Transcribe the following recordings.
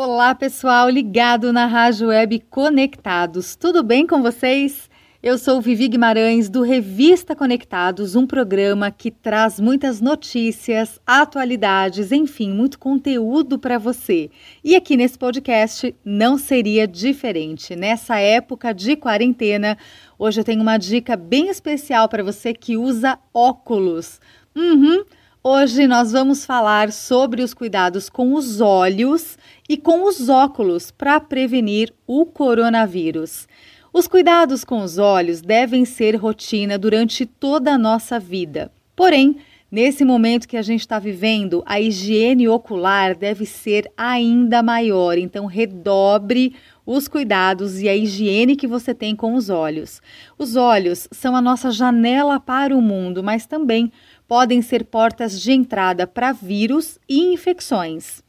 Olá, pessoal ligado na Rádio Web Conectados. Tudo bem com vocês? Eu sou Vivi Guimarães do Revista Conectados, um programa que traz muitas notícias, atualidades, enfim, muito conteúdo para você. E aqui nesse podcast não seria diferente. Nessa época de quarentena, hoje eu tenho uma dica bem especial para você que usa óculos. Uhum. Hoje nós vamos falar sobre os cuidados com os olhos e com os óculos para prevenir o coronavírus. Os cuidados com os olhos devem ser rotina durante toda a nossa vida. Porém, nesse momento que a gente está vivendo, a higiene ocular deve ser ainda maior. Então, redobre os cuidados e a higiene que você tem com os olhos. Os olhos são a nossa janela para o mundo, mas também podem ser portas de entrada para vírus e infecções.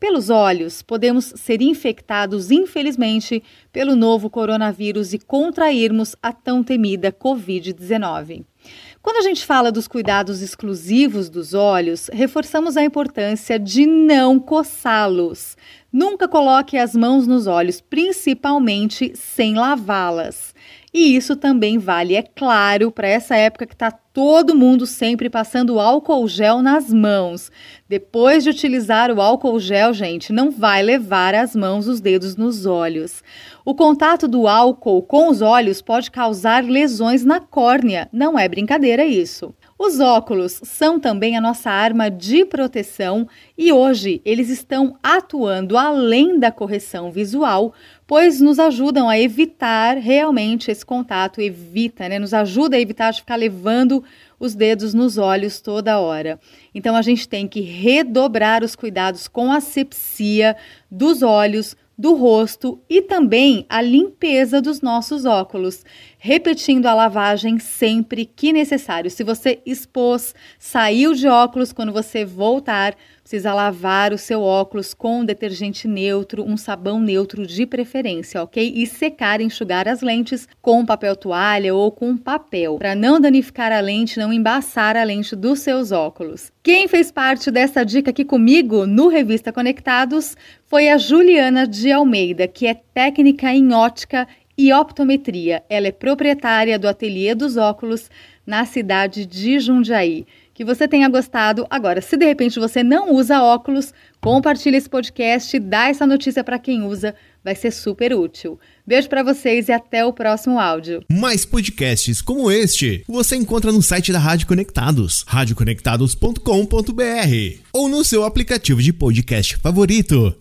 Pelos olhos, podemos ser infectados, infelizmente, pelo novo coronavírus e contrairmos a tão temida Covid-19. Quando a gente fala dos cuidados exclusivos dos olhos, reforçamos a importância de não coçá-los. Nunca coloque as mãos nos olhos, principalmente sem lavá-las. E isso também vale, é claro, para essa época que está todo mundo sempre passando álcool gel nas mãos. Depois de utilizar o álcool gel, gente, não vai levar as mãos, os dedos nos olhos. O contato do álcool com os olhos pode causar lesões na córnea. Não é brincadeira isso. Os óculos são também a nossa arma de proteção e hoje eles estão atuando além da correção visual, pois nos ajudam a evitar realmente esse contato, evita, né? Nos ajuda a evitar de ficar levando os dedos nos olhos toda hora. Então a gente tem que redobrar os cuidados com a asepsia dos olhos, do rosto e também a limpeza dos nossos óculos, repetindo a lavagem sempre que necessário. Se você expôs, saiu de óculos, quando você voltar, precisa lavar o seu óculos com detergente neutro, um sabão neutro de preferência, ok? E secar, enxugar as lentes com papel toalha ou com papel, para não danificar a lente, não embaçar a lente dos seus óculos. Quem fez parte dessa dica aqui comigo no Revista Conectados foi a Juliana de Almeida, que é técnica em ótica e optometria. Ela é proprietária do Ateliê dos Óculos na cidade de Jundiaí que você tenha gostado. Agora, se de repente você não usa óculos, compartilhe esse podcast, dá essa notícia para quem usa, vai ser super útil. Beijo para vocês e até o próximo áudio. Mais podcasts como este você encontra no site da Rádio Conectados, radioconectados.com.br ou no seu aplicativo de podcast favorito.